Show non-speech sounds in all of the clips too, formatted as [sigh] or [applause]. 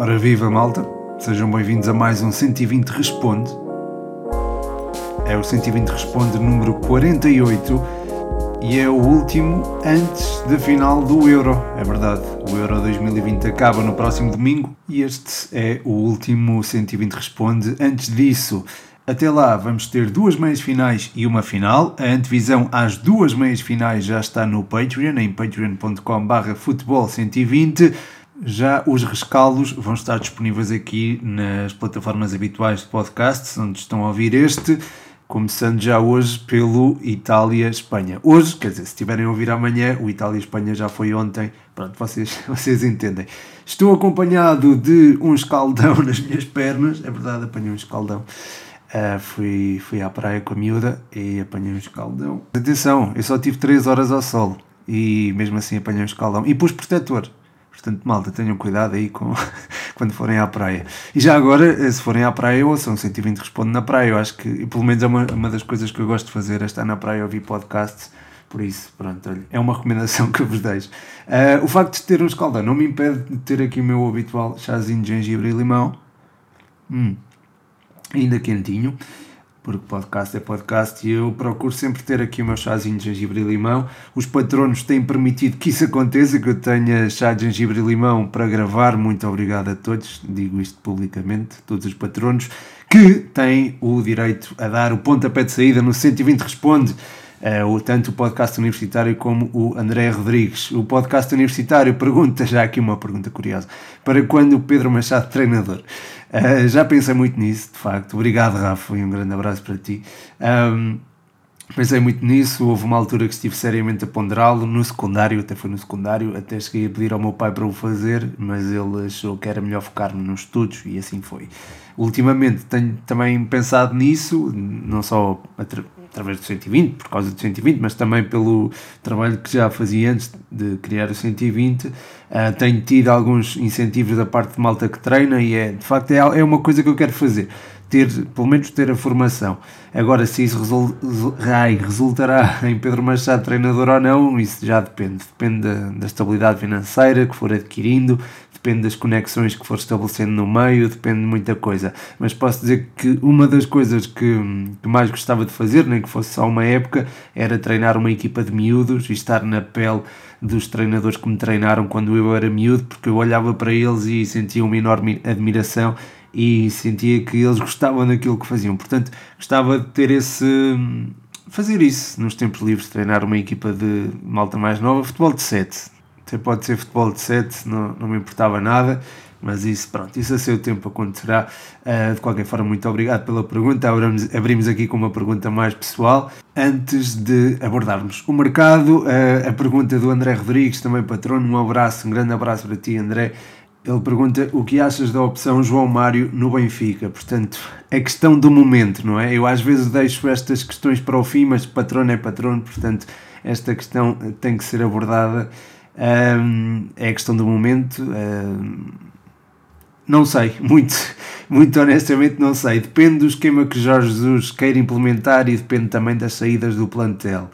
Ora viva malta, sejam bem-vindos a mais um 120 Responde. É o 120 Responde número 48 e é o último antes da final do Euro. É verdade, o Euro 2020 acaba no próximo domingo e este é o último 120 Responde. Antes disso, até lá vamos ter duas meias finais e uma final. A antevisão às duas meias finais já está no Patreon, em patreon.com.br futebol 120 já os rescaldos vão estar disponíveis aqui nas plataformas habituais de podcasts, onde estão a ouvir este, começando já hoje pelo Itália-Espanha. Hoje, quer dizer, se estiverem a ouvir amanhã, o Itália-Espanha já foi ontem, pronto, vocês, [laughs] vocês entendem. Estou acompanhado de um escaldão [laughs] nas minhas pernas, é verdade, apanhei um escaldão. Uh, fui, fui à praia com a miúda e apanhei um escaldão. Atenção, eu só tive 3 horas ao sol e mesmo assim apanhei um escaldão. E pus protetor, Portanto, malta, tenham cuidado aí com, [laughs] quando forem à praia. E já agora, eh, se forem à praia, ouçam 120 Responde na praia. Eu acho que, pelo menos, é uma, uma das coisas que eu gosto de fazer, é estar na praia e ouvir podcasts. Por isso, pronto, olha, é uma recomendação [laughs] que eu vos deixo. Uh, o facto de ter um escaldão não me impede de ter aqui o meu habitual chazinho de gengibre e limão. Hum, ainda quentinho porque podcast é podcast e eu procuro sempre ter aqui o meu chazinho de gengibre e limão. Os patronos têm permitido que isso aconteça, que eu tenha chá de gengibre e limão para gravar. Muito obrigado a todos, digo isto publicamente, todos os patronos, que têm o direito a dar o pontapé de saída no 120 Responde. Uh, tanto o podcast universitário como o André Rodrigues. O podcast universitário pergunta, já aqui uma pergunta curiosa, para quando o Pedro Machado treinador? Uh, já pensei muito nisso, de facto. Obrigado, Rafa, e um grande abraço para ti. Um, pensei muito nisso. Houve uma altura que estive seriamente a ponderá-lo no secundário, até foi no secundário. Até cheguei a pedir ao meu pai para o fazer, mas ele achou que era melhor focar-me nos estudos e assim foi. Ultimamente tenho também pensado nisso, não só através do 120, por causa do 120, mas também pelo trabalho que já fazia antes de criar o 120. Uh, ah, tenho tido alguns incentivos da parte de malta que treina e é, de facto é, é uma coisa que eu quero fazer. Ter, pelo menos ter a formação. Agora, se isso resol, ai, resultará [laughs] em Pedro Machado treinador ou não, isso já depende. Depende da, da estabilidade financeira que for adquirindo, depende das conexões que for estabelecendo no meio, depende de muita coisa. Mas posso dizer que uma das coisas que, que mais gostava de fazer, nem que fosse só uma época, era treinar uma equipa de miúdos e estar na pele dos treinadores que me treinaram quando eu era miúdo, porque eu olhava para eles e sentia uma enorme admiração e sentia que eles [laughs] gostavam daquilo que faziam. Portanto, gostava de ter esse fazer isso nos tempos livres, treinar uma equipa de malta mais nova, futebol de 7 até pode ser futebol de 7, não, não me importava nada, mas isso, pronto, isso a seu tempo acontecerá. Uh, de qualquer forma, muito obrigado pela pergunta. Abrimos, abrimos aqui com uma pergunta mais pessoal. Antes de abordarmos o mercado, uh, a pergunta do André Rodrigues, também patrono, um abraço, um grande abraço para ti, André. Ele pergunta o que achas da opção João Mário no Benfica. Portanto, é questão do momento, não é? Eu às vezes deixo estas questões para o fim, mas patrono é patrono, portanto, esta questão tem que ser abordada um, é questão do momento. Um, não sei, [laughs] muito, muito honestamente não sei. Depende do esquema que Jorge Jesus queira implementar e depende também das saídas do plantel.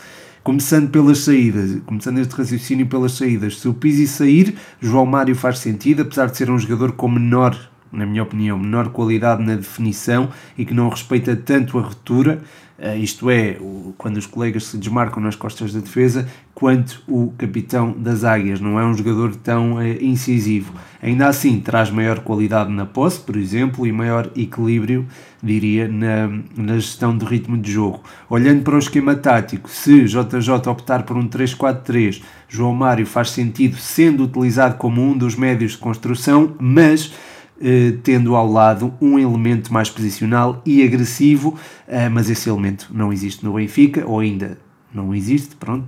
Começando pelas saídas, começando este raciocínio pelas saídas. Se o Pizzi sair, João Mário faz sentido, apesar de ser um jogador com menor, na minha opinião, menor qualidade na definição e que não respeita tanto a ruptura. Uh, isto é, quando os colegas se desmarcam nas costas da defesa, quanto o capitão das Águias. Não é um jogador tão uh, incisivo. Ainda assim, traz maior qualidade na posse, por exemplo, e maior equilíbrio, diria, na, na gestão do ritmo de jogo. Olhando para o esquema tático, se JJ optar por um 3-4-3, João Mário faz sentido sendo utilizado como um dos médios de construção, mas eh, tendo ao lado um elemento mais posicional e agressivo, eh, mas esse elemento não existe no Benfica, ou ainda não existe, pronto.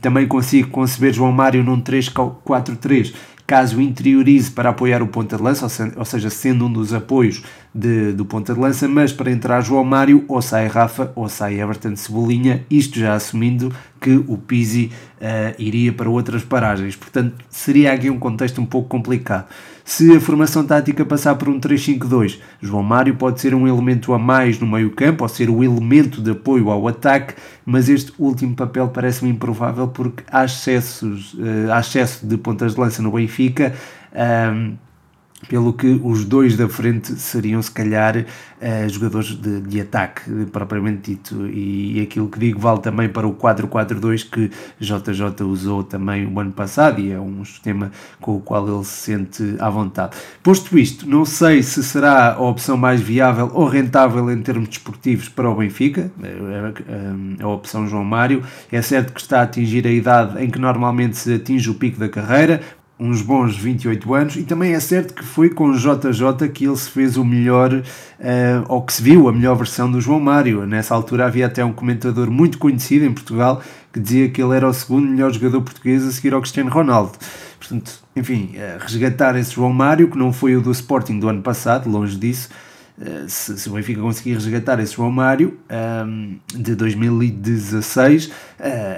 também consigo conceber João Mário num 3-4-3, caso interiorize para apoiar o ponta de lança, ou seja, sendo um dos apoios de, do ponta de lança, mas para entrar João Mário, ou sai Rafa, ou sai Everton Cebolinha, isto já assumindo que o Pizzi uh, iria para outras paragens. Portanto, seria aqui um contexto um pouco complicado. Se a formação tática passar por um 3-5-2, João Mário pode ser um elemento a mais no meio campo, ou ser o elemento de apoio ao ataque, mas este último papel parece-me improvável porque há, excessos, uh, há excesso de pontas de lança no Benfica. Um, pelo que os dois da frente seriam se calhar uh, jogadores de, de, ataque propriamente dito e, aquilo que digo vale também para o 4-4-2 que JJ usou também o ano passado e é um sistema com o qual ele se sente à vontade. Posto isto, não sei se será a opção mais viável ou rentável em termos desportivos para o Benfica, a, a, a opção João Mário, é certo que está a atingir a idade em que normalmente se atinge o pico da carreira, uns bons 28 anos, e também é certo que foi com JJ que ele se fez o melhor, uh, ou que se viu a melhor versão do João Mário. Nessa altura havia até um comentador muito conhecido em Portugal que dizia que ele era o segundo melhor jogador português a seguir ao Cristiano Ronaldo. Portanto, enfim, uh, resgatar esse João Mário, que não foi o do Sporting do ano passado, longe disso, se, se, o Benfica conseguir resgatar esse João Mário um, ehm, de 2016, uh,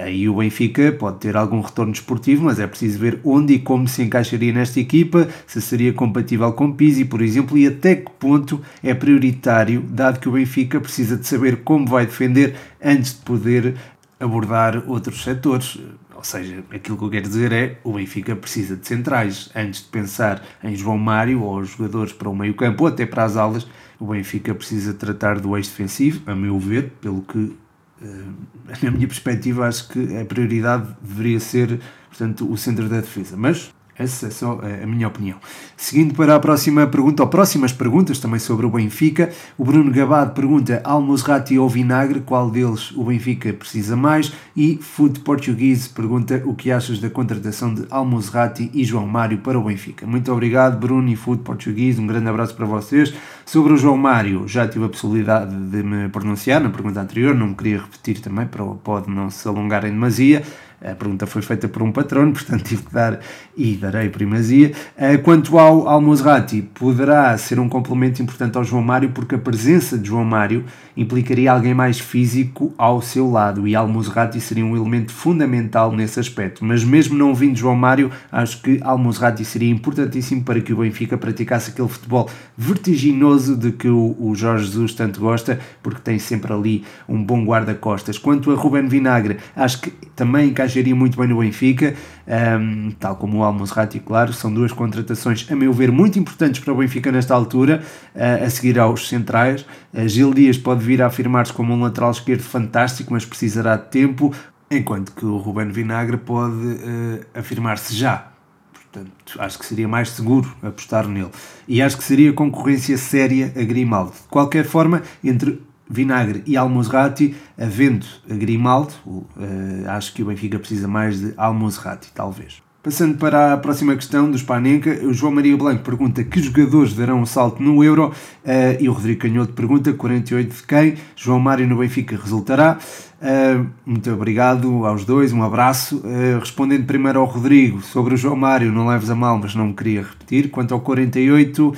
aí o Benfica pode ter algum retorno desportivo, mas é preciso ver onde e como se encaixaria nesta equipa, se seria compatível com Pizzi, por exemplo, e até que ponto é prioritário, dado que o Benfica precisa de saber como vai defender antes de poder abordar outros setores. Ou seja, aquilo que eu quero dizer é o Benfica precisa de centrais antes de pensar em João Mário ou jogadores para o meio campo ou até para as aulas o Benfica precisa tratar do eixo defensivo, a meu ver, pelo que, eh, [laughs] na minha perspectiva, acho que a prioridade deveria ser, portanto, o centro da defesa. Mas essa é só a minha opinião. Seguindo para a próxima pergunta, ou próximas perguntas também sobre o Benfica, o Bruno Gabado pergunta: Almozrati ou Vinagre, qual deles o Benfica precisa mais? E Food Portuguese pergunta: o que achas da contratação de Almozrati e João Mário para o Benfica? Muito obrigado, Bruno e Food Portuguese, um grande abraço para vocês. Sobre o João Mário, já tive a possibilidade de me pronunciar na pergunta anterior, não me queria repetir também, pode não se alongar em demasia. A pergunta foi feita por um patrono, [laughs] portanto tive que dar e darei primazia. Eh, quanto ao Almozrati, poderá ser um complemento importante ao João Mário, porque a presença de João Mário implicaria alguém mais físico ao seu lado e Almozrati seria um elemento fundamental nesse aspecto. Mas mesmo não vindo João Mário, acho que Almozrati seria importantíssimo para que o Benfica praticasse aquele futebol vertiginoso de que o, o Jorge Jesus tanto gosta, porque tem sempre ali um bom guarda-costas. Quanto a Ruben Vinagre, acho que também encaixaria muito bem no Benfica, um, tal como o Almozrati, claro, são duas contratações, a meu ver, muito importantes para o Benfica nesta altura, a seguir aos centrais. Gil Dias pode vir a afirmar-se como um lateral esquerdo fantástico, mas precisará de tempo, enquanto que o Ruben Vinagre pode uh, afirmar-se já. Portanto, acho que seria mais seguro apostar nele. E acho que seria concorrência séria a Grimaldo. De qualquer forma, entre Vinagre e Almozrati, havendo Grimaldo, uh, acho que o Benfica precisa mais de Almozrati, talvez. Passando para a próxima questão do Spanenka, o João Maria Blanco pergunta que jogadores darão um salto no Euro uh, e o Rodrigo Canhoto pergunta 48 de quem, João Mário no Benfica resultará. Uh, muito obrigado aos dois, um abraço. Uh, respondendo primeiro ao Rodrigo sobre o João Mário, não leves a mal, mas não me queria repetir. Quanto ao 48,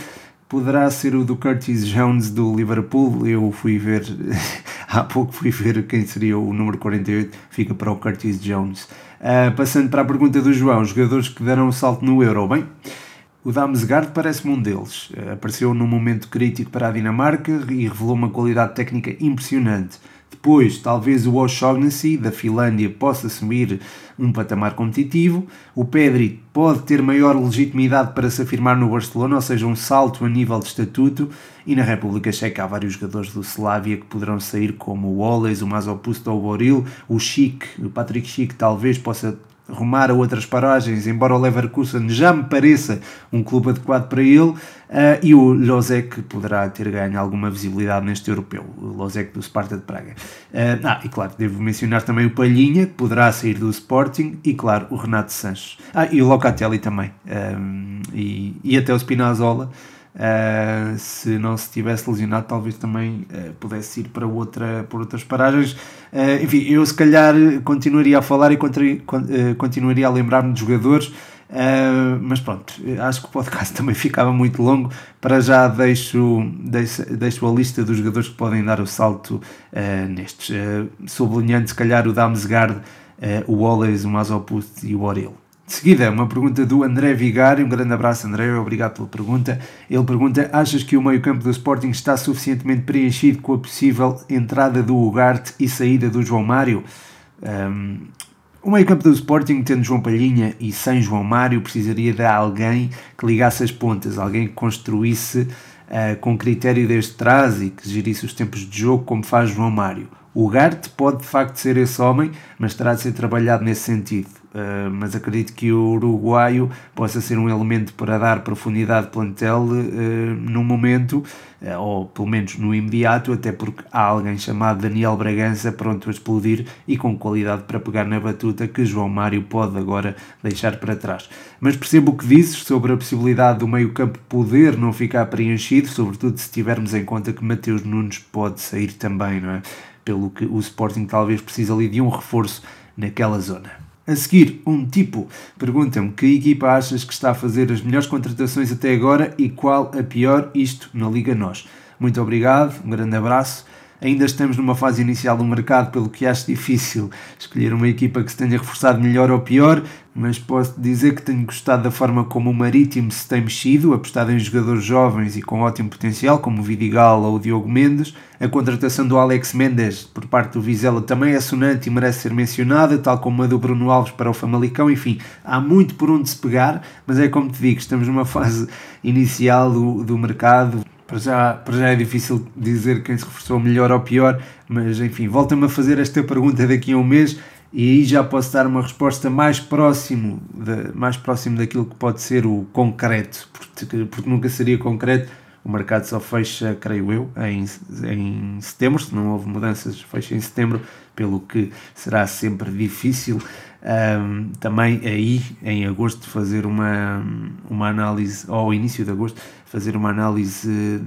poderá ser o do Curtis Jones do Liverpool. Eu fui ver, [laughs] há pouco fui ver quem seria o número 48, fica para o Curtis Jones. Uh, passando para a pergunta do João, jogadores que deram um salto no Euro, bem, o Damsgaard parece-me um deles. Uh, apareceu num momento crítico para a Dinamarca e revelou uma qualidade técnica impressionante. Depois, talvez o O'Shaughnessy, da Finlândia, possa assumir um patamar competitivo. O Pedri pode ter maior legitimidade para se afirmar no Barcelona, ou seja, um salto a nível de estatuto. E na República Checa há vários jogadores do Slavia que poderão sair, como o Oles, o Mazopusto ou o Boril. O Chic, o Patrick Chic, talvez possa rumar a outras paragens, embora o Leverkusen já me pareça um clube adequado para ele, uh, e o Lozek poderá ter ganho alguma visibilidade neste europeu, o Lozek do Sparta de Praga. Uh, ah, e claro, devo mencionar também o Palhinha, que poderá sair do Sporting, e claro, o Renato Sanches. Ah, e o Locatelli também, um, e, e até o Spinazzola, Uh, se não se tivesse lesionado, talvez também uh, pudesse ir para outra, por outras paragens. Uh, enfim, eu se calhar continuaria a falar e continuaria a lembrar-me de jogadores, mas pronto, acho que o podcast [laughs] também ficava muito longo. Para já deixo, deixo, deixo a lista dos jogadores que podem dar o salto nestes, sublinhando se calhar o Damsgaard, o Wallace, o Mazopust e o Orel. De seguida, uma pergunta do André Vigário. Um grande abraço, André. Obrigado pela pergunta. Ele pergunta: Achas que o meio-campo do Sporting está suficientemente preenchido com a possível entrada do Ugarte e saída do João Mário? Um, O meio-campo do Sporting, tendo João Palhinha e sem João Mário, precisaria de alguém que ligasse as pontas, alguém que construísse uh, com critério desde trás e que gerisse os tempos de jogo como faz João Mário. O Garte pode de facto ser esse homem, mas terá de ser trabalhado nesse sentido. Uh, mas acredito que o uruguaio possa ser um elemento para dar profundidade de plantel uh, no momento, uh, ou pelo menos no imediato, até porque há alguém chamado Daniel Bragança pronto a explodir e com qualidade para pegar na batuta que João Mário pode agora deixar para trás. Mas percebo o que dizes sobre a possibilidade do meio-campo poder não ficar preenchido, sobretudo se tivermos em conta que Mateus Nunes pode sair também, não é? Pelo que o Sporting talvez precise ali de um reforço naquela zona. A seguir, um tipo pergunta-me que equipa achas que está a fazer as melhores contratações até agora e qual a pior, isto na Liga Nós. Muito obrigado, um grande abraço. Ainda estamos numa fase inicial do mercado, pelo que acho difícil escolher uma equipa que se tenha reforçado melhor ou pior, mas posso dizer que tenho gostado da forma como o Marítimo se tem mexido, apostado em jogadores jovens e com ótimo potencial, como o Vidigal ou o Diogo Mendes. A contratação do Alex Mendes por parte do Vizela também é sonante e merece ser mencionada, tal como a do Bruno Alves para o Famalicão. Enfim, há muito por onde se pegar, mas é como te digo, estamos numa fase inicial do, do mercado. Para já, para já é difícil dizer quem se reforçou melhor ou pior, mas enfim, volta-me a fazer esta pergunta daqui a um mês e aí já posso dar uma resposta mais próximo, de, mais próximo daquilo que pode ser o concreto, porque, porque nunca seria concreto. O mercado só fecha, creio eu, em, em setembro, se não houve mudanças, fecha em setembro, pelo que será sempre difícil um, também aí em agosto fazer uma, uma análise, ou ao início de agosto, fazer uma análise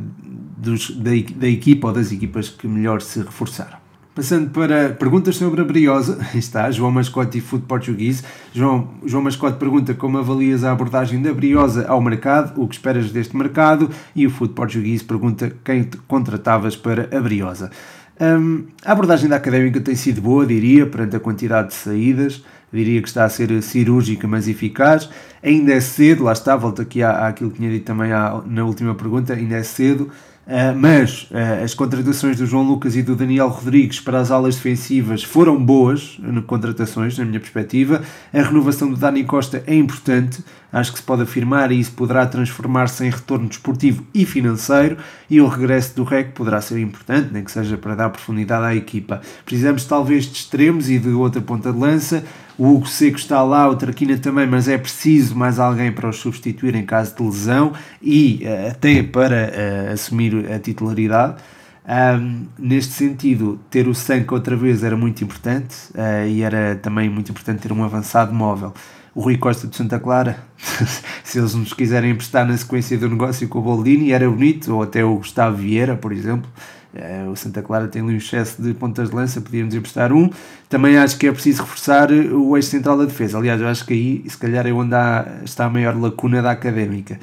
dos, da, da equipa ou das equipas que melhor se reforçaram. Passando para perguntas sobre a Briosa, [laughs] está João Mascote e Food Português. João, João Mascote pergunta como avalias a abordagem da Briosa ao mercado, o que esperas deste mercado, e o Food Português pergunta quem contratavas para a Briosa. Um, a abordagem da académica tem sido boa, diria, perante a quantidade de saídas, diria que está a ser cirúrgica, mas eficaz. Ainda é cedo, lá está, volto aqui à, àquilo que tinha dito também à, na última pergunta, ainda é cedo Uh, mas uh, as contratações do João Lucas e do Daniel Rodrigues para as alas defensivas foram boas no contratações, na minha perspectiva. A renovação do Dani Costa é importante, acho que se pode afirmar e isso poderá transformar-se em retorno desportivo e financeiro. E o regresso do REC poderá ser importante, nem que seja para dar profundidade à equipa. Precisamos talvez de extremos e de outra ponta de lança. O Hugo Seco está lá, o Traquina também, mas é preciso mais alguém para os substituir em caso de lesão e uh, até para uh, assumir a titularidade. Um, neste sentido, ter o Sanco outra vez era muito importante uh, e era também muito importante ter um avançado móvel. O Rui Costa de Santa Clara, [laughs] se eles nos quiserem emprestar na sequência do negócio com o Boldini, era bonito, ou até o Gustavo Vieira, por exemplo. Uh, o Santa Clara tem ali um excesso de pontas de lança, podíamos emprestar um. Também acho que é preciso reforçar o eixo central da defesa. Aliás, eu acho que aí, se calhar, é onde há, está a maior lacuna da académica.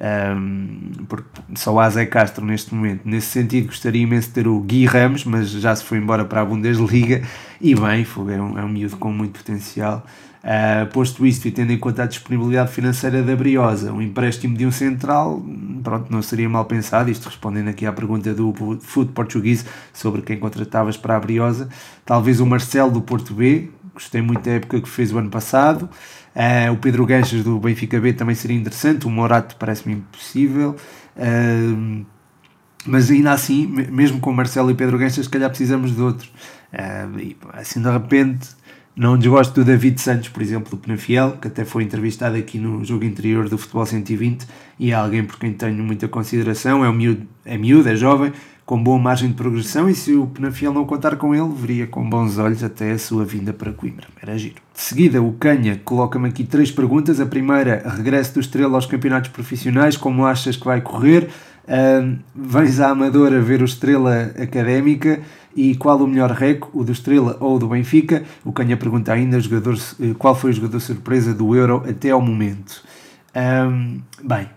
Um, porque só há Zé Castro neste momento. Nesse sentido, gostaria imenso de ter o Gui Ramos, mas já se foi embora para a Bundesliga. E bem, é um, é um miúdo com muito potencial. Uh, posto isto e tendo em conta a disponibilidade financeira da Briosa, um empréstimo de um central, pronto, não seria mal pensado. Isto respondendo aqui à pergunta do Food Português sobre quem contratavas para a Briosa. Talvez o Marcelo do Porto B, gostei muito da época que fez o ano passado. Uh, o Pedro Ganchas do Benfica B também seria interessante. O Morato parece-me impossível. Uh, mas ainda assim, mesmo com Marcelo e Pedro Ganchas, se calhar precisamos de outros. E, assim de repente não desgosto do David Santos, por exemplo, do Penafiel, que até foi entrevistado aqui no jogo interior do Futebol 120 e é alguém por quem tenho muita consideração. É, miúdo, é miúdo, é jovem, com boa margem de progressão e se o Penafiel não contar com ele, veria com bons olhos até a sua vinda para Coimbra. Era giro. De seguida, o Canha coloca-me aqui três perguntas. A primeira, regresso do Estrela aos campeonatos profissionais, como achas que vai correr? Uh, vens à Amadora ver o Estrela Académica e qual o melhor rec, o do Estrela ou o do Benfica? O Canha pergunta ainda jogador, eh, qual foi o jogador surpresa do Euro até ao momento. Um, bem,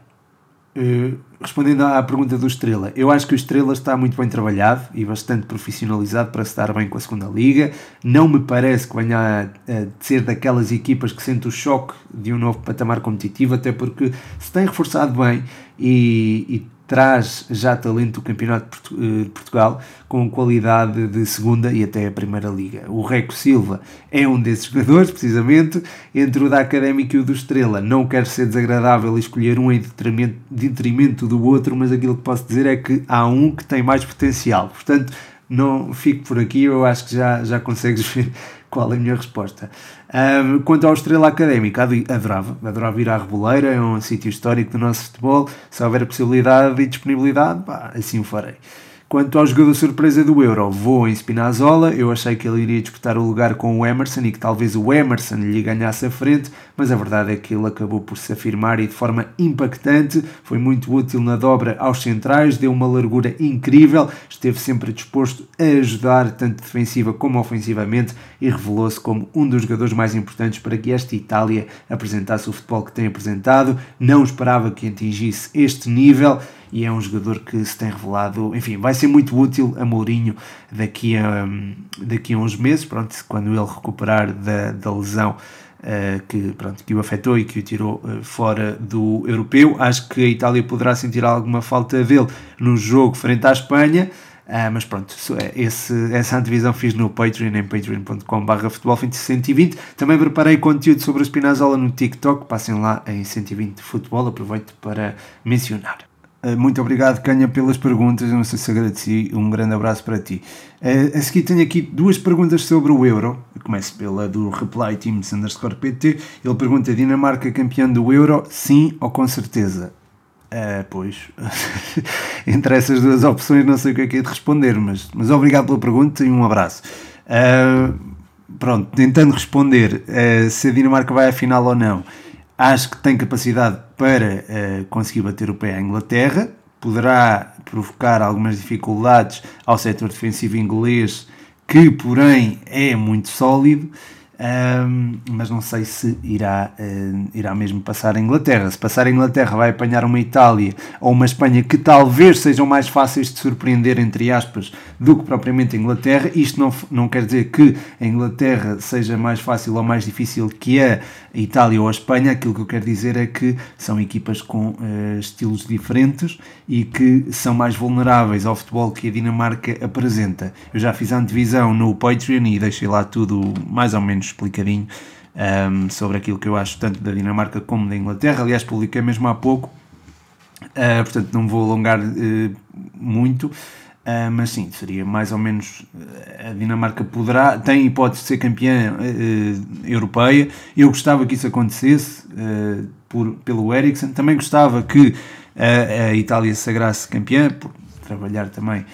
uh, respondendo à pergunta do Estrela, eu acho que o Estrela está muito bem trabalhado e bastante profissionalizado para se dar bem com a segunda liga. Não me parece que venha a, a ser daquelas equipas que sente o choque de um novo patamar competitivo, até porque se tem reforçado bem e, e traz já talento do Campeonato de Portugal com qualidade de segunda e até a Primeira Liga. O Reco Silva é um desses [laughs] jogadores, precisamente, entre o da Académica e o do Estrela. Não quero ser desagradável escolher um em detrimento do outro, mas aquilo que posso dizer é que há um que tem mais potencial. Portanto, não fico por aqui, eu acho que já, já consegues [laughs] ver qual é a minha resposta. Quanto ao Estrela Académica, adorava, adorava ir à Reboleira, é um sítio histórico do nosso futebol, se houver possibilidade e disponibilidade, pá, assim o farei. Quanto ao jogador surpresa do Euro, vou em Spinazzola. Eu achei que ele iria disputar o lugar com o Emerson e que talvez o Emerson lhe ganhasse a frente, mas a verdade é que ele acabou por se afirmar e de forma impactante. Foi muito útil na dobra aos centrais, deu uma largura incrível, esteve sempre disposto a ajudar, tanto defensiva como ofensivamente, e revelou-se como um dos jogadores mais importantes para que esta Itália apresentasse o futebol que tem apresentado. Não esperava que atingisse este nível e é um jogador que se tem revelado, enfim, vai ser muito útil a Mourinho daqui a, daqui a uns meses, pronto, quando ele recuperar da, da lesão uh, que, pronto, que o afetou e que o tirou uh, fora do europeu. Acho que a Itália poderá sentir alguma falta dele no jogo frente à Espanha. Uh, mas pronto, esse, essa antevisão fiz no Patreon, em patreon.com.br futebol 120. Também preparei conteúdo sobre o Spinazzola no TikTok, passem lá em 120 futebol, aproveito para mencionar. Eh, muito obrigado, Canha, pelas perguntas. não sei se agradeci. Um grande abraço para ti. Eh, a seguir tenho aqui duas perguntas sobre o Euro. Eu começo pela do Reply Teams underscore PT. Ele pergunta: Dinamarca campeã do Euro? Sim ou com certeza? Uh, pois, [laughs] entre essas duas opções não sei o que é que é de responder, mas, mas obrigado pela pergunta e um abraço. Uh, pronto, tentando responder uh, se a Dinamarca vai à final ou não. Acho que tem capacidade para uh, conseguir bater o pé à Inglaterra. Poderá provocar algumas dificuldades ao setor defensivo inglês, que, porém, é muito sólido um, mas não sei se irá, uh, irá mesmo passar a Inglaterra. Se passar a Inglaterra, vai apanhar uma Itália ou uma Espanha que talvez sejam mais fáceis de surpreender, entre aspas, do que propriamente a Inglaterra. Isto não, não quer dizer que a Inglaterra seja mais fácil ou mais difícil que a Itália ou a Espanha. Aquilo que eu quero dizer é que são equipas com uh, estilos diferentes e que são mais vulneráveis ao futebol que a Dinamarca apresenta. Eu já fiz a antevisão no Patreon e deixei lá tudo mais ou menos explicadinho um, sobre aquilo que eu acho tanto da Dinamarca como da Inglaterra. Aliás, publiquei mesmo há pouco, uh, portanto não vou alongar uh, muito. Uh, mas sim, seria mais ou menos a Dinamarca poderá, tem hipótese de ser campeã europeia. Eu gostava que isso acontecesse por, pelo Ericsson. Também gostava que a Itália se sagrasse campeã, por trabalhar também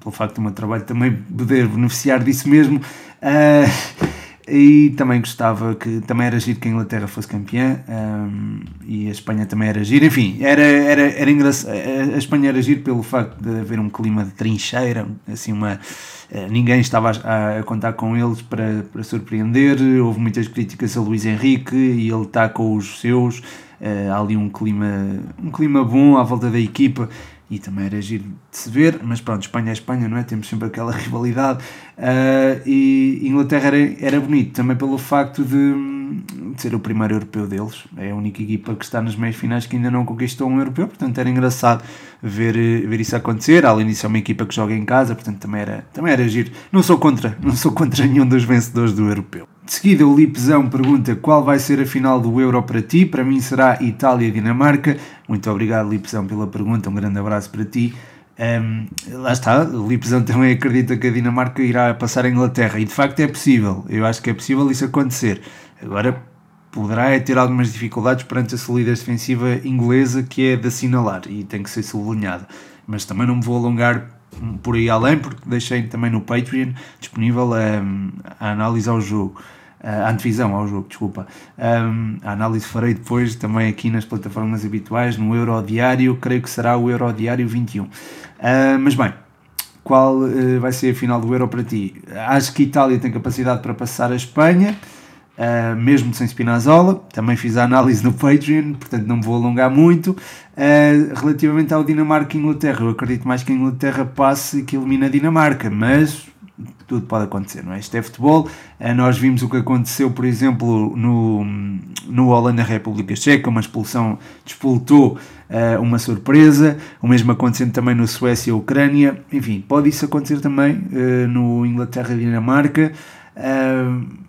pelo facto do meu trabalho também poder beneficiar disso mesmo. Uh, e também gostava que também era giro que a Inglaterra fosse campeã um, e a Espanha também era giro. Enfim, era, era, era engraçado. A Espanha era giro pelo facto de haver um clima de trincheira, assim, uma. Uh, ninguém estava a, a, contar com eles para, para surpreender. Houve muitas críticas a Luís Henrique e ele está com os seus. Uh, há ali um clima, um clima bom à volta da equipa e também era giro de se ver, mas pronto, Espanha é Espanha, não é? Temos sempre aquela [laughs] rivalidade. Uh, e Inglaterra era, era bonito também pelo facto de, de, ser o primeiro europeu deles. É a única equipa que está nas meias finais que ainda não conquistou um europeu, portanto era engraçado ver, ver isso acontecer. Além disso, é uma equipa que joga em casa, portanto também era, também era giro. Não sou contra, não sou contra nenhum dos vencedores do europeu. De seguida, o Lipzão pergunta qual vai ser a final do Euro para ti. Para mim será Itália-Dinamarca. Muito obrigado, Lipzão, pela pergunta. Um grande abraço para ti. Um, lá está, o Lipzão também acredita que a Dinamarca irá passar a Inglaterra. E de facto é possível. Eu acho que é possível isso acontecer. Agora, poderá ter algumas dificuldades perante a solidez defensiva inglesa que é de assinalar e tem que ser sublinhada. Mas também não me vou alongar por aí além, porque deixei também no Patreon disponível a, a análise ao jogo a antevisão ao jogo, desculpa. Um, a análise farei depois também aqui nas plataformas habituais, no Eurodiário, creio que será o Eurodiário 21. Uh, mas bem, qual uh, vai ser a final do Euro para ti? Acho que a Itália tem capacidade para passar a Espanha, uh, mesmo sem Spinazzola. Também fiz a análise no Patreon, portanto não me vou alongar muito. relativamente ao Dinamarca e Inglaterra, eu acredito mais que a Inglaterra passe e que elimine a Dinamarca, mas tudo pode acontecer, não é? Isto é futebol. Uh, nós vimos o que aconteceu, por exemplo, no, no Holanda República Checa, uma expulsão despoltou uh, uma surpresa. O mesmo acontecendo também no Suécia e Ucrânia. Enfim, pode isso acontecer também no Inglaterra e Dinamarca.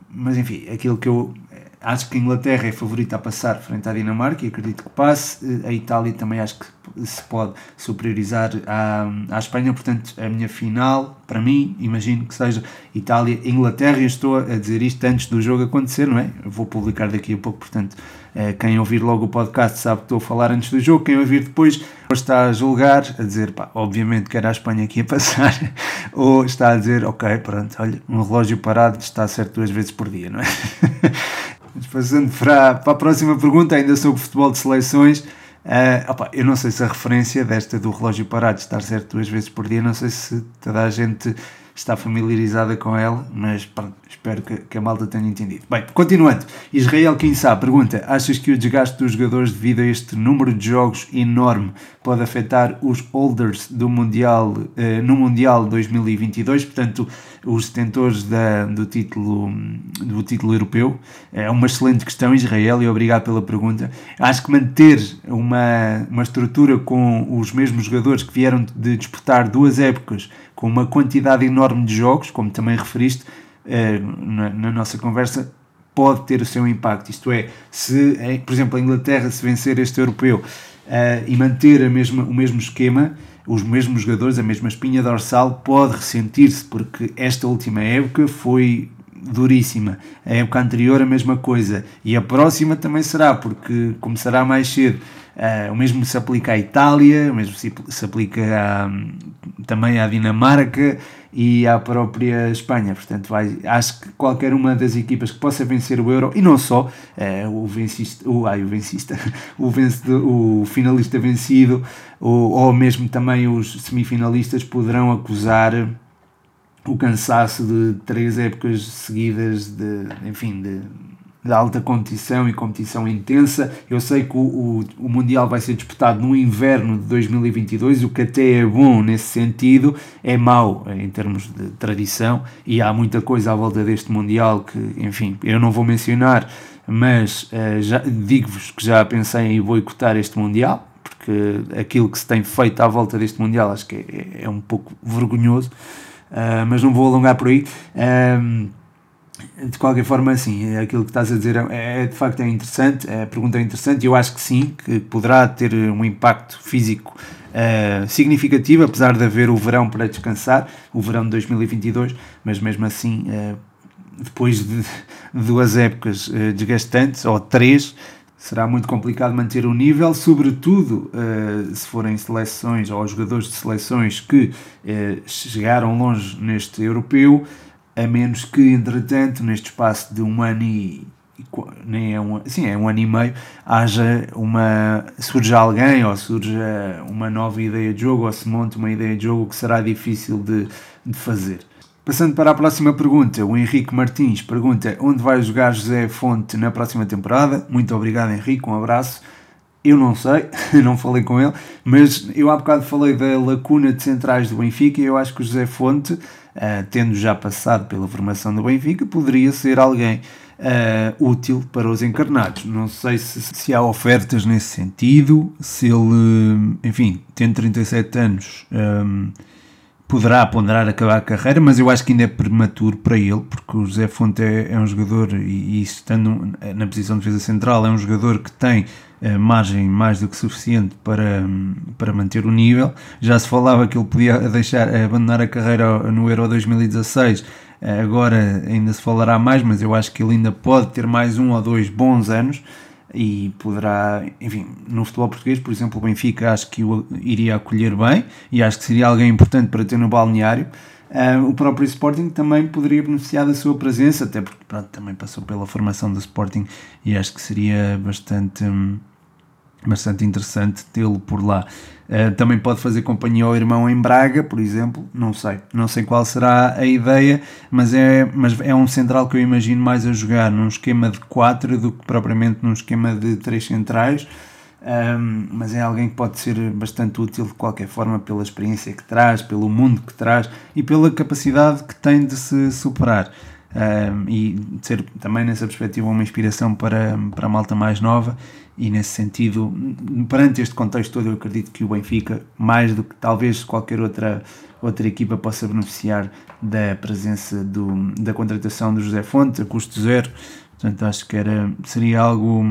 mas enfim, aquilo que eu acho que a Inglaterra é favorita a passar frente à Dinamarca e acredito que passe. A Itália também acho que se pode superiorizar à, à Espanha, portanto, a minha final, para mim, imagino que seja Itália-Inglaterra. Estou a dizer isto antes do jogo acontecer, não é? Vou publicar daqui a pouco, portanto, eh, quem ouvir logo o podcast sabe que estou a falar antes do jogo. Quem ouvir depois está a julgar, a dizer, pá, obviamente que era a Espanha que ia passar, [laughs] ou está a dizer, ok, pronto, olha, um relógio parado está certo duas vezes por dia, não é? [laughs] Passando para, para a próxima pergunta, ainda sobre futebol de seleções. Uh, opa, eu não sei se a referência desta do relógio parado estar certo duas vezes por dia, não sei se toda a gente está familiarizada com ela, mas pronto, espero que, que, a malta tenha entendido. Bem, continuando, Israel sabe pergunta: achas que o desgaste dos jogadores devido a este número de jogos enorme pode afetar os holders do Mundial eh, no Mundial 2022? Portanto, os detentores da, do, título, do título europeu? É uma excelente questão, Israel, e obrigado pela pergunta. Acho que manter uma, uma estrutura com os mesmos jogadores que vieram de disputar duas épocas com uma quantidade enorme de jogos, como também referiste eh, na, na, nossa conversa, pode ter o seu impacto. Isto é, se, por exemplo, a Inglaterra se vencer este europeu eh, e manter a mesma, o mesmo esquema, os mesmos jogadores, a mesma espinha dorsal, pode ressentir-se, porque esta última época foi duríssima. A época anterior a mesma coisa. E a próxima também será, porque começará mais cedo. Uh, o mesmo se aplica à Itália, o mesmo se, aplica à, também à Dinamarca e à própria Espanha. Portanto, vai, acho que qualquer uma das equipas que possa vencer o Euro, e não só, uh, o vencista, o, ai, o vencista, [laughs] o, vencedor, o finalista vencido, ou, ou mesmo também os semifinalistas poderão acusar o cansaço de três épocas seguidas de, enfim, de de alta competição e competição intensa. Eu sei que o, o, o, Mundial vai ser disputado no inverno de 2022, o que até é bom nesse sentido, é mau em termos de tradição e há muita coisa à volta deste Mundial que, enfim, eu não vou mencionar, mas uh, digo-vos que já pensei em boicotar este Mundial, porque aquilo que se tem feito à volta deste Mundial acho que é, é um pouco vergonhoso, uh, mas não vou alongar por aí. De qualquer forma, sim, é aquilo que estás a dizer é, é de facto é interessante, a pergunta é interessante e eu acho que sim, que poderá ter um impacto físico uh, significativo, apesar de haver o verão para descansar, o verão de 2022, mas mesmo assim, uh, depois de, [laughs] duas épocas uh, desgastantes, ou três, será muito complicado manter o nível, sobretudo se forem seleções ou jogadores de seleções que chegaram longe neste europeu a menos que, entretanto, neste espaço de um ano e nem é um, sim, é um ano e meio, haja uma surge alguém ou surge uma nova ideia de jogo ou se monte uma ideia de jogo que será difícil de, de fazer. Passando para a próxima pergunta, o Henrique Martins pergunta onde vai jogar José Fonte na próxima temporada. Muito obrigado, Henrique, um abraço. Eu não sei, [laughs] não falei com ele, mas eu há bocado falei da lacuna de centrais do Benfica e eu acho que o José Fonte uh, tendo já passado pela formação do Benfica, poderia ser alguém uh, útil para os encarnados. Não sei se, se, há ofertas nesse sentido, se ele, enfim, tendo 37 anos. Um, poderá ponderar acabar a carreira, mas eu acho que ainda é prematuro para ele, porque o José Fonte é, é um jogador, e, e, estando na posição de defesa central, é um jogador que tem uh, margem mais do que suficiente para, para manter o nível. Já se falava que ele podia deixar abandonar a carreira no Euro 2016, uh, agora ainda se falará mais, mas eu acho que ele ainda pode ter mais um ou dois bons anos e poderá, enfim, no futebol português, por exemplo, o Benfica acho que o iria acolher bem e acho que seria alguém importante para ter no balneário. Uh, o próprio Sporting também poderia beneficiar da sua presença, até porque pronto, também passou pela formação do Sporting e acho que seria bastante. Hum, bastante interessante tê-lo por lá. Uh, também pode fazer companhia ao irmão em Braga, por exemplo, não sei, não sei qual será a ideia, mas é, mas é um central que eu imagino mais a jogar num esquema de 4 do que propriamente num esquema de 3 centrais. um, mas é alguém que pode ser bastante útil de qualquer forma pela experiência que traz, pelo mundo que traz e pela capacidade que tem de se superar. Um, e de ser também nessa perspectiva uma inspiração para, para a malta mais nova e nesse sentido, perante este contexto todo, eu acredito que o Benfica, mais do que talvez qualquer outra, outra equipa, possa beneficiar da presença do, da contratação do José Fonte a custo zero. Portanto, acho que era, seria algo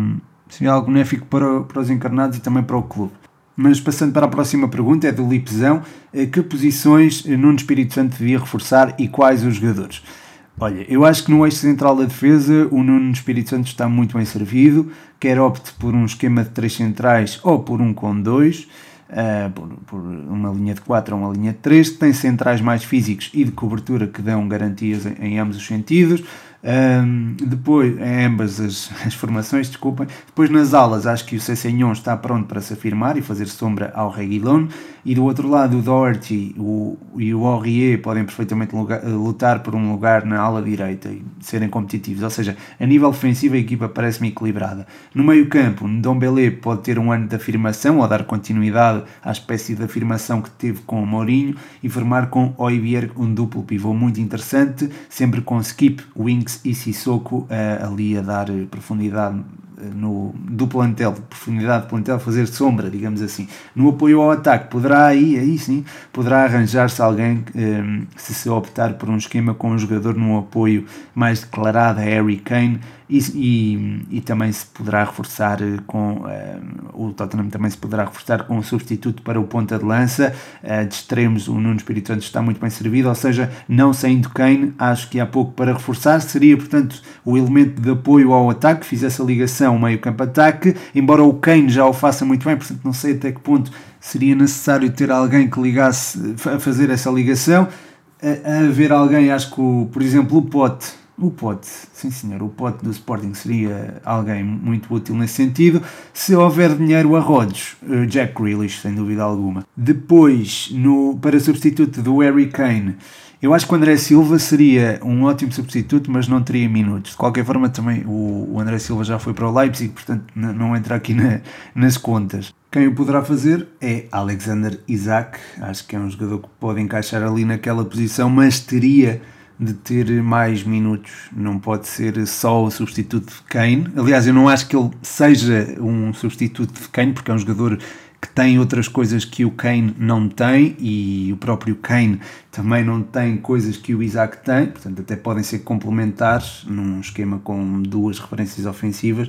seria algo benéfico para, para os encarnados e também para o clube. Mas passando para a próxima pergunta, é do Lipzão. Eh, que posições Nuno Espírito Santo devia reforçar e quais os jogadores? Olha, eu acho que no eixo central da defesa o Nuno Espírito Santo está muito bem servido, quer opte por um esquema de três centrais ou por um com dois, uh, por, por, uma linha de quatro ou uma linha de três, tem centrais mais físicos e de cobertura que dão garantias em, em ambos os sentidos. Um, depois, em ambas as, as, formações, desculpem. Depois nas alas, acho que o Cessenhon está pronto para se afirmar e fazer sombra ao Reguilon. E do outro lado, o Doherty o, e o Aurier podem perfeitamente lugar, lutar por um lugar na ala direita e serem competitivos. Ou seja, a nível defensivo a equipa parece-me equilibrada. No meio campo, Ndombele pode ter um ano de afirmação ou dar continuidade à espécie de afirmação que teve com o Mourinho e formar com Oibier um duplo pivô muito interessante, sempre com Skip, Winks e Sissoko uh, ali a dar profundidade no, do plantel, de profundidade do plantel, fazer sombra, digamos assim. No apoio ao ataque, poderá aí, aí sim, poderá arranjar-se alguém um, se se optar por um esquema com um jogador num apoio mais declarado a Harry Kane e, e, também se poderá reforçar com uh, o Tottenham também se poderá reforçar com um substituto para o ponta de lança. Uh, de extremos o Nuno Espírito Santo está muito bem servido ou seja, não saindo Kane acho que há pouco para reforçar. Seria portanto o elemento de apoio ao ataque fizesse a ligação meio campo ataque. Embora o Kane já o faça muito bem portanto não sei até que ponto seria necessário ter alguém que ligasse a fazer essa ligação. A, a alguém, acho que o, por exemplo o Pote o Pote, sim senhor, o Pote do Sporting seria alguém muito útil nesse sentido. Se houver dinheiro a rodos, eh, Jack Grealish, sem dúvida alguma. Depois, no, para substituto do Harry Kane, eu acho que o André Silva seria um ótimo substituto, mas não teria minutos. De qualquer forma, também o, o André Silva já foi para o Leipzig, portanto não entra aqui na, nas contas. Quem o poderá fazer é Alexander Isaac. Acho que é um jogador que pode encaixar ali naquela posição, mas teria de ter mais minutos, não pode ser só o substituto de Kane. Aliás, eu não acho que ele seja um substituto de Kane, porque é um jogador que tem outras coisas que o Kane não tem e o próprio Kane também não tem coisas que o Isaac tem, portanto, até podem ser complementares num esquema com duas referências ofensivas.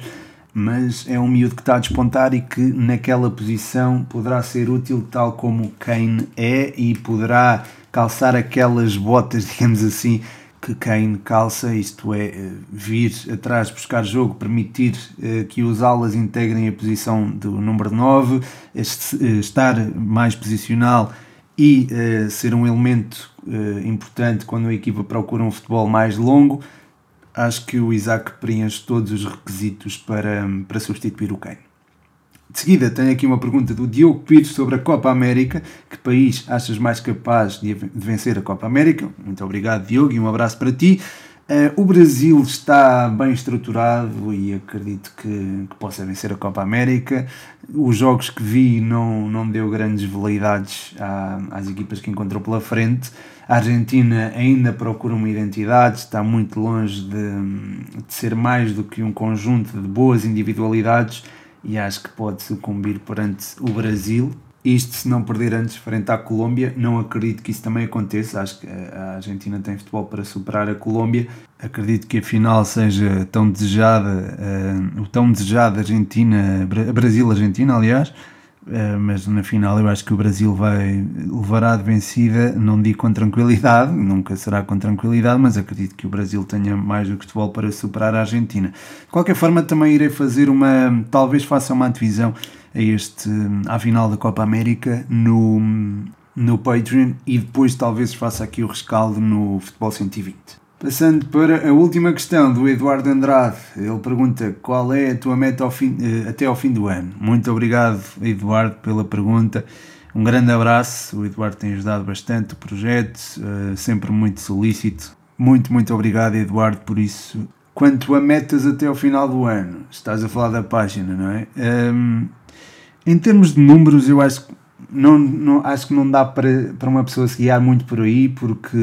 Mas é um miúdo que está a despontar e que naquela posição poderá ser útil, tal como o Kane é, e poderá calçar aquelas botas, [laughs] digamos assim, que Kane calça, isto é, eh, vir atrás buscar jogo, permitir eh, que os alas integrem a posição do número 9, eh, estar mais posicional e ser um elemento importante quando a equipa procura um futebol mais longo. Acho que o Isaac preenche todos os requisitos para, para substituir o Kane. De seguida, tenho aqui uma pergunta do Diogo Pires sobre a Copa América. Que país achas mais capaz de vencer a Copa América? Muito obrigado, Diogo, e um abraço para ti. Uh, o Brasil está bem estruturado e acredito que, que, possa vencer a Copa América. Os jogos que vi não, não deu grandes veleidades às equipas que encontrou pela frente. A Argentina ainda procura uma identidade, está muito longe de, de ser mais do que um conjunto de boas individualidades e acho que pode sucumbir perante o Brasil. Isto se não perder antes frente à Colômbia, não acredito que isso também aconteça. Acho que a Argentina tem futebol para superar a Colômbia. Acredito que a final seja tão desejada, uh, tão desejada Argentina, Brasil-Argentina, aliás, mas na final eu acho que o Brasil vai levará de vencida, não digo com tranquilidade, [laughs] nunca será com tranquilidade, mas acredito que o Brasil tenha mais do que futebol para superar a Argentina. De qualquer forma, também irei fazer uma, talvez faça uma antevisão a este, à final da Copa América no, no Patreon e depois talvez faça aqui o rescaldo no Futebol 120. Passando para a última questão do Eduardo Andrade, ele pergunta qual é a tua meta ao fim, eh, até ao fim do ano. Muito obrigado, Eduardo, pela pergunta. Um grande abraço. O Eduardo tem ajudado bastante o projeto, eh, sempre muito solícito. Muito, muito obrigado, Eduardo, por isso. quanto a metas até ao final do ano, estás a falar da página, não é? Um, em termos de números, eu acho que não, não, acho que não dá para, para uma pessoa se guiar muito por aí, porque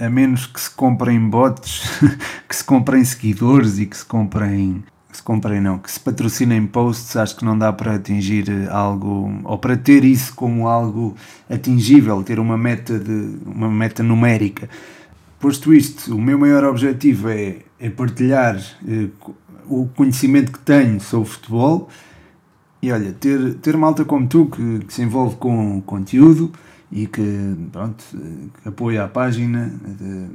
a menos que se comprem bots, [laughs] que se comprem seguidores e que se comprem que se comprem não, que se patrocinem posts, acho que não dá para atingir algo, ou para ter isso como algo atingível, ter uma meta, de, uma meta numérica. Posto isto, o meu maior objetivo é, é partilhar eh, o conhecimento que tenho sobre futebol e olha, ter, ter malta como tu que, que se envolve com conteúdo e que, pronto, que apoia a página de,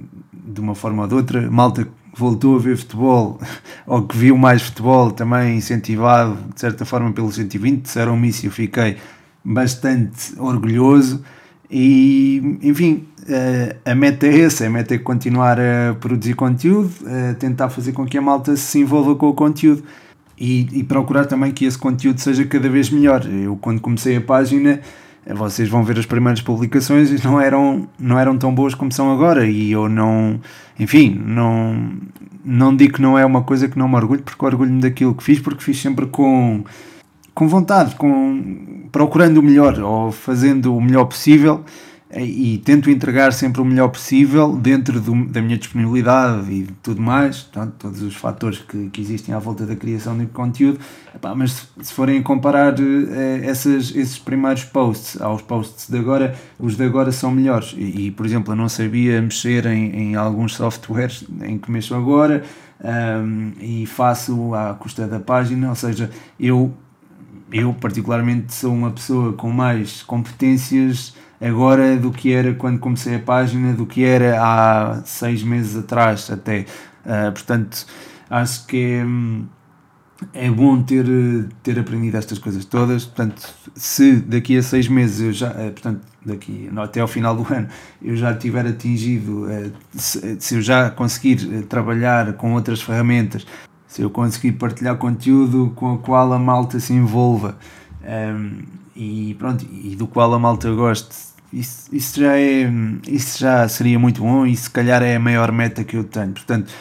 de uma forma ou de outra, malta voltou a ver futebol [laughs] ou que viu mais futebol também incentivado de certa forma pelo 120, disseram-me isso e eu fiquei bastante orgulhoso. E enfim eh, a meta é essa, a meta é continuar a produzir conteúdo, a tentar fazer com que a malta se envolva com o conteúdo e, e procurar também que esse conteúdo seja cada vez melhor. Eu quando comecei a página vocês vão ver as primeiras publicações e não eram, não eram tão boas como são agora. E eu não, enfim, não, não digo que não é uma coisa que não me orgulho porque orgulho-me daquilo que fiz porque fiz sempre com, com vontade, com, procurando o melhor ou fazendo o melhor possível e tento entregar sempre o melhor possível dentro do, da minha disponibilidade e tudo mais, portanto, todos os fatores que, que existem à volta da criação de conteúdo. Epá, mas se, se, forem comparar eh, essas, esses primeiros posts aos posts de agora, os de agora são melhores. E, e por exemplo, eu não sabia mexer em, em alguns softwares em que mexo agora um, e faço à custa da página, ou seja, eu, eu particularmente sou uma pessoa com mais competências agora do que era quando comecei a página, do que era há seis meses atrás até. Uh, portanto, acho que é, é bom ter, ter aprendido estas coisas todas. Portanto, se daqui a seis meses eu já, uh, portanto, daqui até ao final do [laughs] ano, eu já tiver atingido, uh, se, se, eu já conseguir trabalhar com outras ferramentas, se eu conseguir partilhar conteúdo com o qual a malta se envolva. Um, e pronto, e do qual a malta goste, isso, isso, já é, isso já seria muito bom e se calhar é a maior meta que eu tenho. Portanto,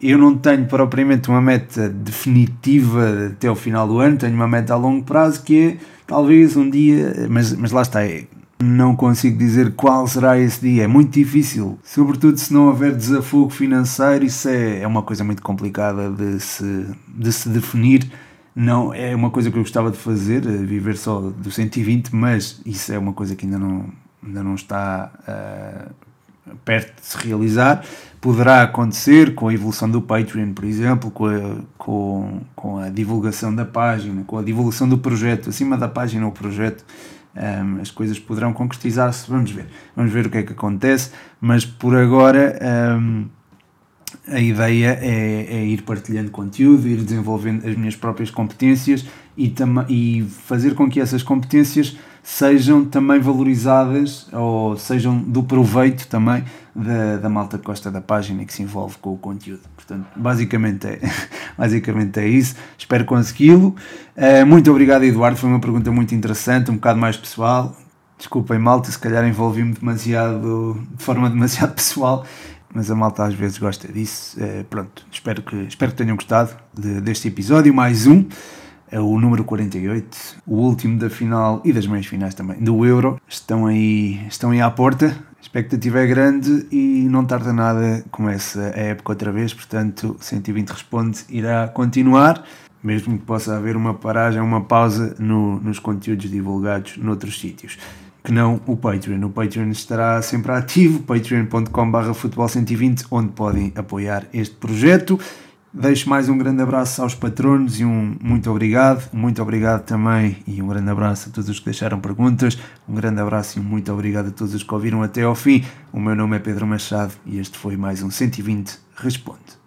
eu não tenho propriamente uma meta definitiva até o final do ano, tenho uma meta a longo prazo que é talvez um dia, mas, mas lá está, é, não consigo dizer qual será esse dia, é muito difícil, sobretudo se não houver desafogo financeiro, isso é, é uma coisa muito complicada de se, de se definir não é uma coisa que eu gostava de fazer, eh, viver só do 120, mas isso é uma coisa que ainda não, ainda não está uh, perto de se realizar. Poderá acontecer com a evolução do Patreon, por exemplo, com a, com, com a divulgação da página, com a divulgação do projeto, acima da página o projeto. Um, ehm, as coisas poderão concretizar-se, vamos ver, vamos ver o que é que acontece, mas por agora um, ehm, a ideia é, é, ir partilhando conteúdo, ir desenvolvendo as minhas próprias competências e, e fazer com que essas competências sejam também valorizadas ou sejam do proveito também da, da malta que gosta da página que se envolve com o conteúdo. Portanto, basicamente é, [laughs] basicamente é isso. Espero consegui-lo. Uh, muito obrigado, Eduardo. Foi uma pergunta muito interessante, um bocado mais pessoal. Desculpem, malta, se calhar envolvi-me demasiado, de forma demasiado [laughs] pessoal mas a malta às vezes gosta disso. É, pronto, espero que, espero que tenham gostado de, deste episódio. Mais um, é o número 48, o último da final e das meias finais também do Euro. Estão aí, estão aí à porta. A expectativa é grande e não tarda nada, começa a época outra vez, portanto, 120 responde irá continuar mesmo que possa haver uma paragem, uma pausa no, nos conteúdos divulgados noutros sítios que não o Patreon. O Patreon estará sempre ativo, patreon.com.br futebol120, onde podem apoiar este projeto. Deixo mais um grande abraço aos patronos e um muito obrigado. Muito obrigado também e um grande abraço a todos os que deixaram perguntas. Um grande abraço e um muito obrigado a todos os que ouviram até ao fim. O meu nome é Pedro Machado e este foi mais um 120 Responde.